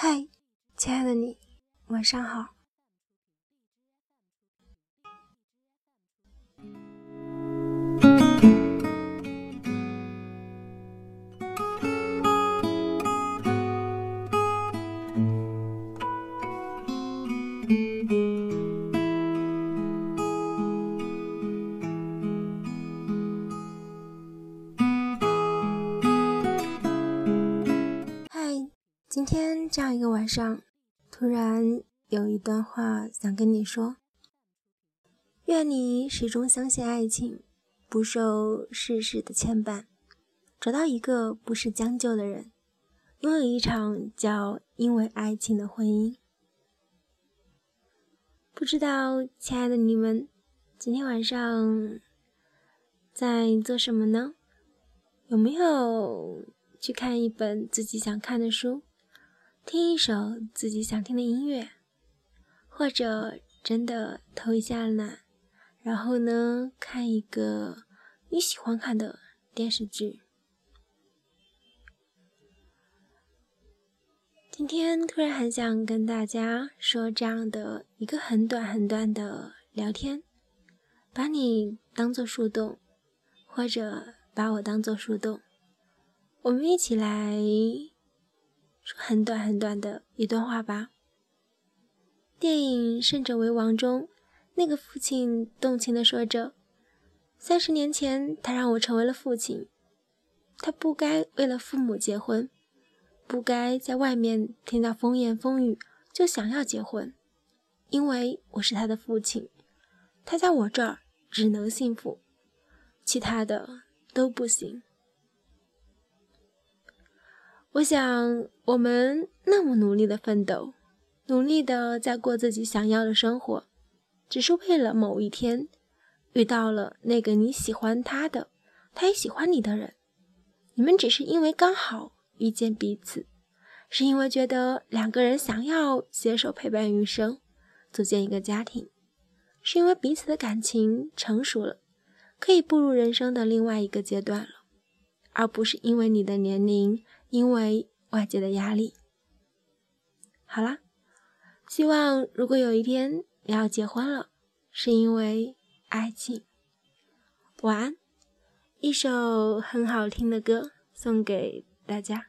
嗨，亲爱的你，晚上好。这样一个晚上，突然有一段话想跟你说：愿你始终相信爱情，不受世事的牵绊，找到一个不是将就的人，拥有一场叫因为爱情的婚姻。不知道亲爱的你们，今天晚上在做什么呢？有没有去看一本自己想看的书？听一首自己想听的音乐，或者真的偷一下懒，然后呢，看一个你喜欢看的电视剧。今天突然很想跟大家说这样的一个很短很短的聊天，把你当做树洞，或者把我当做树洞，我们一起来。说很短很短的一段话吧。电影《胜者为王》中，那个父亲动情地说着：“三十年前，他让我成为了父亲。他不该为了父母结婚，不该在外面听到风言风语就想要结婚，因为我是他的父亲。他在我这儿只能幸福，其他的都不行。”我想，我们那么努力的奋斗，努力的在过自己想要的生活，只是为了某一天遇到了那个你喜欢他的，他也喜欢你的人。你们只是因为刚好遇见彼此，是因为觉得两个人想要携手陪伴余生，组建一个家庭，是因为彼此的感情成熟了，可以步入人生的另外一个阶段了，而不是因为你的年龄。因为外界的压力，好啦，希望如果有一天你要结婚了，是因为爱情。晚安，一首很好听的歌送给大家。